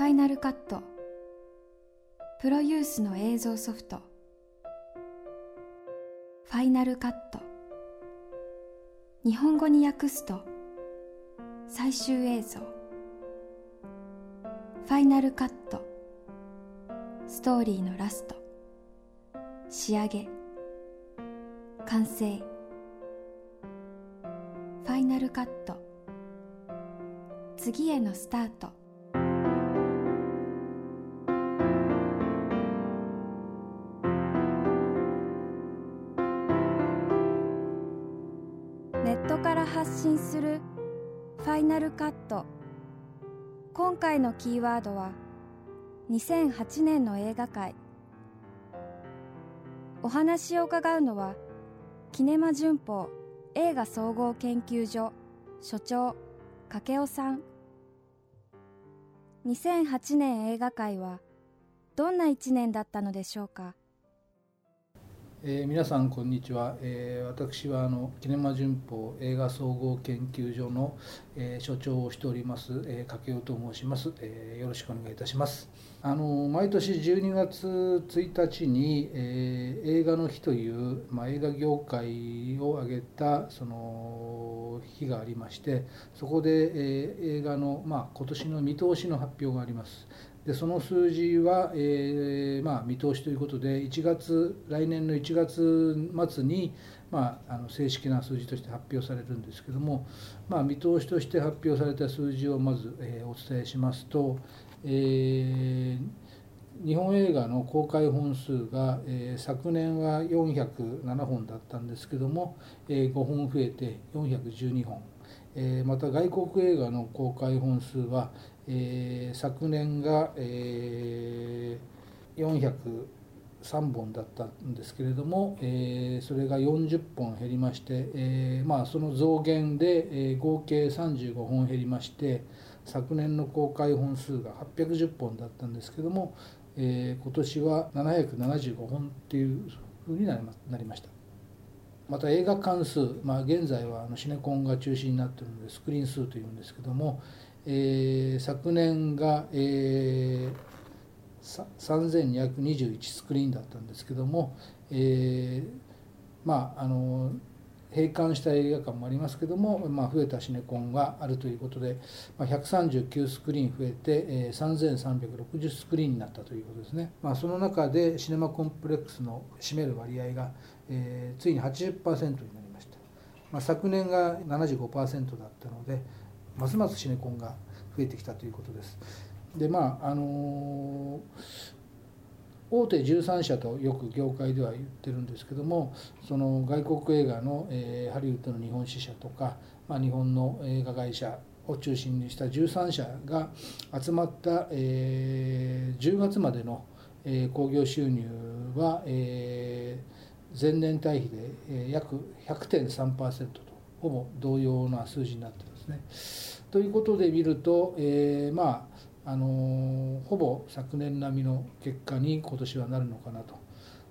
ファイナルカットプロユースの映像ソフト。ファイナルカット日本語に訳すと最終映像。ファイナルカットストーリーのラスト。仕上げ。完成。ファイナルカット次へのスタート。イナルカット。今回のキーワードは2008年の映画界お話を伺うのはキネマ旬報映画総合研究所所長掛尾さん。2008年映画界はどんな一年だったのでしょうか？えー、皆さんこんにちは、えー、私はあのキネマ旬報映画総合研究所の、えー、所長をしております、えー、掛尾と申します、え、よろしくお願いいたします。あの毎年12月1日に、え、映画の日という、まあ、映画業界を挙げたその日がありましてそこで、え、映画の、まあ、今年の見通しの発表があります。でその数字は、えーまあ、見通しということで1月来年の1月末に、まあ、あの正式な数字として発表されるんですけども、まあ、見通しとして発表された数字をまず、えー、お伝えしますと、えー、日本映画の公開本数が、えー、昨年は407本だったんですけども、えー、5本増えて412本。えー、また外国映画の公開本数は、えー、昨年が、えー、403本だったんですけれども、えー、それが40本減りまして、えーまあ、その増減で、えー、合計35本減りまして昨年の公開本数が810本だったんですけども、えー、今年は775本っていうふうになりました。また映画館数、まあ、現在はあのシネコンが中心になっているのでスクリーン数というんですけども、えー、昨年が、えー、3221スクリーンだったんですけども、えー、まああの閉館した映画館もありますけども、まあ、増えたシネコンがあるということで、まあ、139スクリーン増えて、えー、3360スクリーンになったということですね、まあ、その中でシネマコンプレックスの占める割合が、えー、ついに80%になりました、まあ、昨年が75%だったのでますますシネコンが増えてきたということです。でまああのー大手13社とよく業界では言ってるんですけどもその外国映画の、えー、ハリウッドの日本支社とか、まあ、日本の映画会社を中心にした13社が集まった、えー、10月までの興行、えー、収入は、えー、前年対比で、約100.3%とほぼ同様な数字になってますね。ということで見ると、えー、まああのほぼ昨年並みの結果に今年はなるのかなと、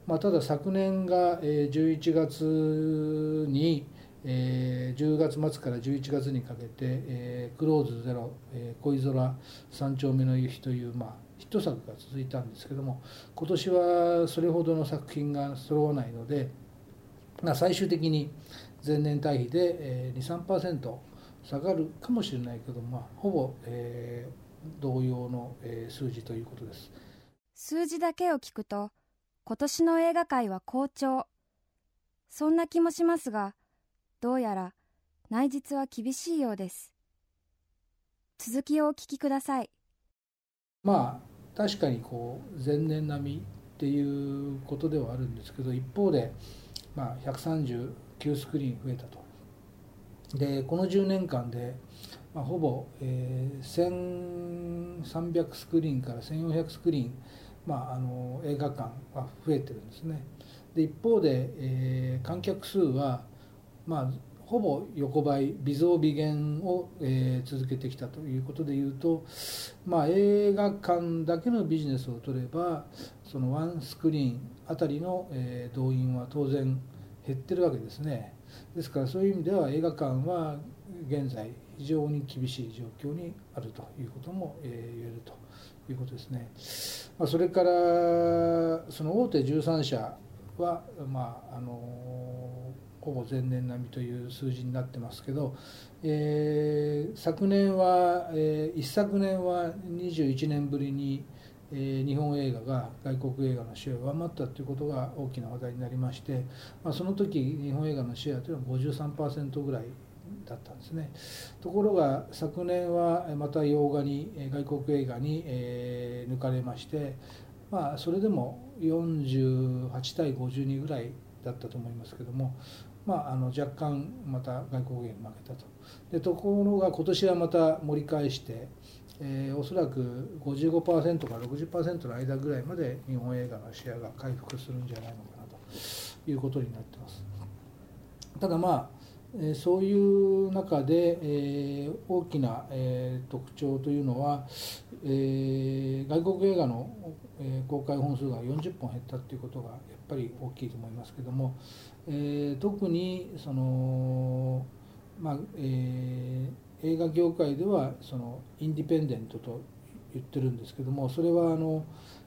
まあ、ただ昨年が11月に10月末から11月にかけて「クローズゼロ」「恋空三丁目の夕日」という、まあ、ヒット作が続いたんですけども今年はそれほどの作品が揃わないので、まあ、最終的に前年対比で23%下がるかもしれないけど、まあ、ほぼ、えー、同様の数字ということです。数字だけを聞くと今年の映画界は好調。そんな気もしますがどうやら内実は厳しいようです。続きをお聞きください。まあ確かにこう前年並みっていうことではあるんですけど一方で、まあ、139スクリーン増えたと。でこの10年間でまあ、ほぼ、えー、1300スクリーンから1400スクリーン、まあ、あの映画館は増えてるんですね。で一方で、えー、観客数は、まあ、ほぼ横ばい微増微減を、えー、続けてきたということでいうと、まあ、映画館だけのビジネスを取ればそのワンスクリーンあたりの、えー、動員は当然減ってるわけですねですからそういう意味では映画館は現在非常に厳しい状況にあるということも、え言えるということですね。まあ、それからその大手13社は、まあ、あのほぼ前年並みという数字になってますけど、えー、昨年は、えー、一昨年は21年ぶりに、えー、日本映画が外国映画のシェアを上回ったということが大きな話題になりまして、まあ、その時日本映画のシェアというのは53%ぐらいだったんですね。ところが昨年はまた洋画に外国映画に、えー、抜かれましてまあそれでも48対52ぐらいだったと思いますけども、まあ、あの若干また外国映画に負けたとでところが今年はまた盛り返して、えー、おそらく55%から60%の間ぐらいまで日本映画のシェアが回復するんじゃないのかなということになってます。ただまあそういう中で、えー、大きな、えー、特徴というのは、えー、外国映画の、え公開本数が40本減ったということがやっぱり大きいと思いますけども、え特にその、まあえ映画業界ではそのインディペンデントと言ってるんですけどもそれはあの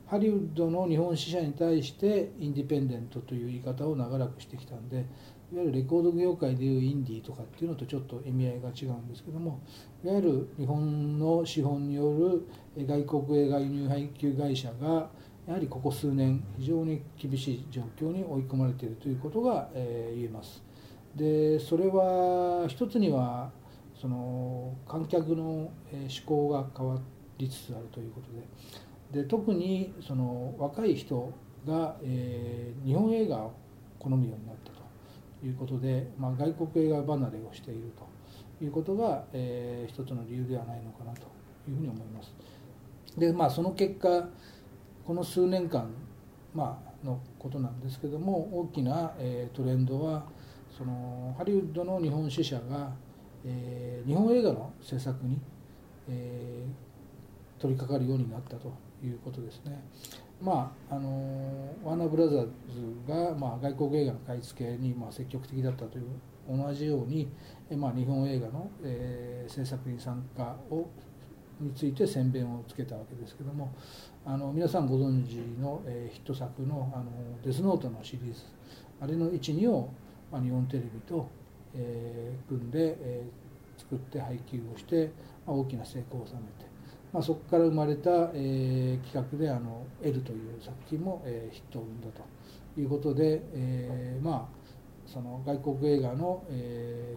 ハリウッドの日本支社に対してインディペンデントという言い方を長らくしてきたんでいわゆるレコード業界でいうインディーとかっていうのとちょっと意味合いが違うんですけどもいわゆる日本の資本による外国映画輸入配給会社がやはりここ数年非常に厳しい状況に追い込まれているということが、え言えます。でそれは一つにはその観客の思考が変わりつつあるということでで特にその若い人が、え、日本映画を好むようになったということで、まあ、外国映画離れをしているということが、えー、一つの理由ではないのかなというふうに思います。でまあその結果この数年間、まあのことなんですけども大きな、えー、トレンドはそのハリウッドの日本支社が、えー、日本映画の制作に、えー、取り掛かるようになったということですね。まあ、あのワーナーブラザーズが、まあ、外国映画の買い付けに、まあ、積極的だったという同じように、まあ、日本映画の、えー、制作に参加をについて宣伝をつけたわけですけどもあの皆さんご存知の、えー、ヒット作のあの「デスノート」のシリーズあれの12を、まあ、日本テレビと、えー、組んで、えー、作って配給をして、まあ、大きな成功を収めてまあ、そこから生まれた、えー、企画であの「L」という作品も、えー、ヒットを生んだということで、えー、まあその外国映画の、え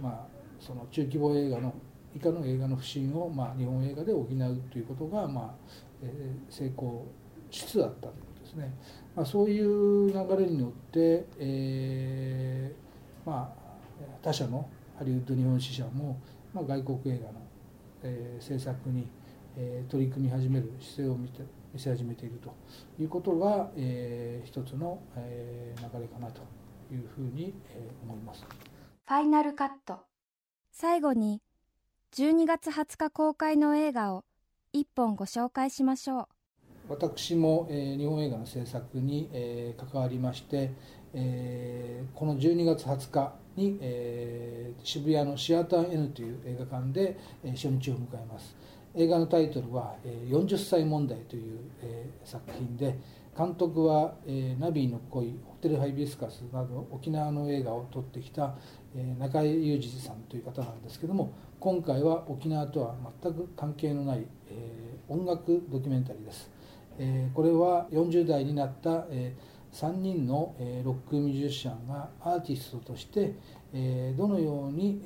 ー、まあその中規模映画の以下の映画の不振を、まあ、日本映画で補うということが、まあえー、成功しつつあったということですね。まあ、そういう流れによって、えーまあ、他社のハリウッド日本支社も、まあ、外国映画のえー、政策に、えー、取り組み始める姿勢を見て見せ始めているということが、えー、一つの、えー、流れかなというふうに、えー、思います。ファイナルカット最後に12月20日公開の映画を一本ご紹介しましょう私も、えー、日本映画の制作に、えー、関わりまして、えー、この12月20日に、えー、渋谷のシアター N という映画館で、えー、初日を迎えます。映画のタイトルは「えー、40歳問題」という、えー、作品で監督は、えー、ナビーの恋ホテルハイビスカスなど沖縄の映画を撮ってきた、えー、中井裕二さんという方なんですけども今回は沖縄とは全く関係のない、えー、音楽ドキュメンタリーです、えー、これは40代になった、えー3人のロックミュージシャンがアーティストとしてどのように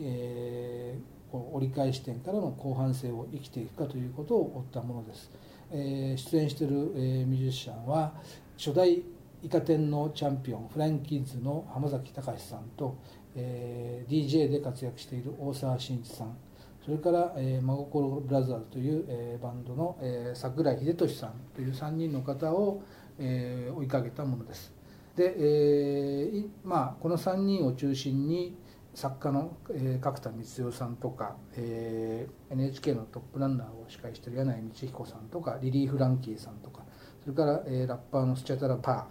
折り返し点からの後半生を生きていくかということを追ったものです。出演しているミュージシャンは初代イカ天のチャンピオンフランキッズの浜崎隆さんと DJ で活躍している大沢慎一さんそれから、えー、真心ブラザーズという、えー、バンドの、えー、桜井秀俊さんという3人の方を、えー、追いかけたものです。で、えーまあ、この3人を中心に作家の、えー、角田光代さんとか、えー、NHK のトップランナーを司会している柳井道彦さんとかリリー・フランキーさんとかそれから、えー、ラッパーのスチャタラ・パ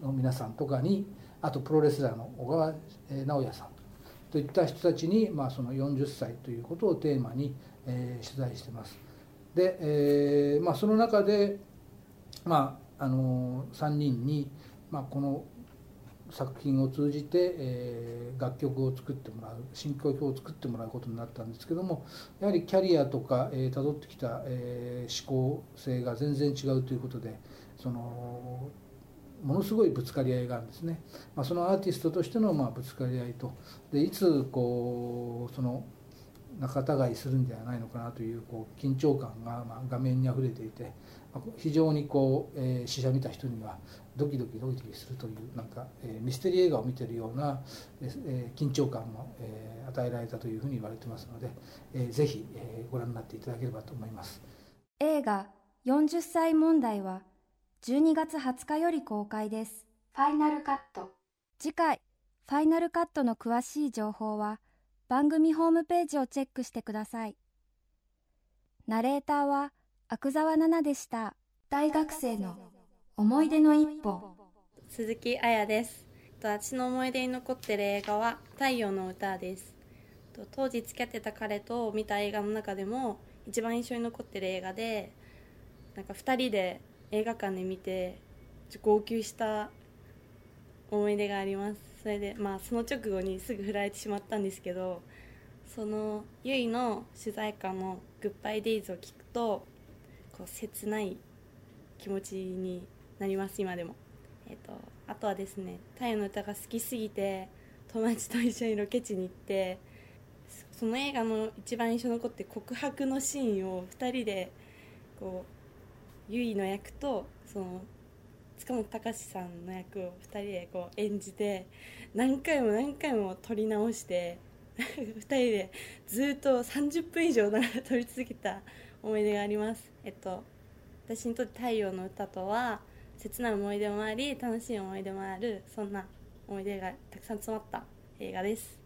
ーの皆さんとかにあとプロレスラーの小川、えー、直也さんといった人たちに、まあ、その40歳ということをテーマに、えー、取材してます。で、えーまあ、その中で、まあ、あの3人に、まあ、この作品を通じて、えー、楽曲を作ってもらう進行表を作ってもらうことになったんですけどもやはりキャリアとかたど、えー、ってきた、えー、思考性が全然違うということでそのものすごいぶつかり合いがあるんですね、まあ、そのアーティストとしてのまあぶつかり合いと。でいつこうその仲違いするんではないのかなというこう緊張感がまあ画面にあふれていて非常にこう、えー、試写見た人にはドキドキドキドキするというなんか、えー、ミステリー映画を見てるような、えー、緊張感も、えー、与えられたというふうに言われてますので、えー、ぜひ、えー、ご覧になっていただければと思います。映画「40歳問題」は12月20日より公開です。ファイナルカット。次回ファイナルカットの詳しい情報は番組ホームページをチェックしてください。ナレーターは阿久澤奈々でした。大学生の思い出の一歩。鈴木彩です。私の思い出に残ってる映画は「太陽の歌」です。当時付き合ってた彼と見た映画の中でも一番印象に残ってる映画でなんか2人で映画館で見て号泣した思い出があります。それでまあその直後にすぐ振られてしまったんですけどそのゆいの取材歌の「グッバイデイズを聞くとこう切ない気持ちになります今でも、えーと、あとはですね太陽の歌が好きすぎて友達と一緒にロケ地に行ってその映画の一番印象残って告白のシーンを2人でこうゆいの役とその塚本隆さんの役を2人でこう演じて何回も何回も撮り直して 2人でずっと30分以上撮り続けた思い出があります。えっと私にとって「太陽の歌」とは切ない思い出もあり楽しい思い出もあるそんな思い出がたくさん詰まった映画です。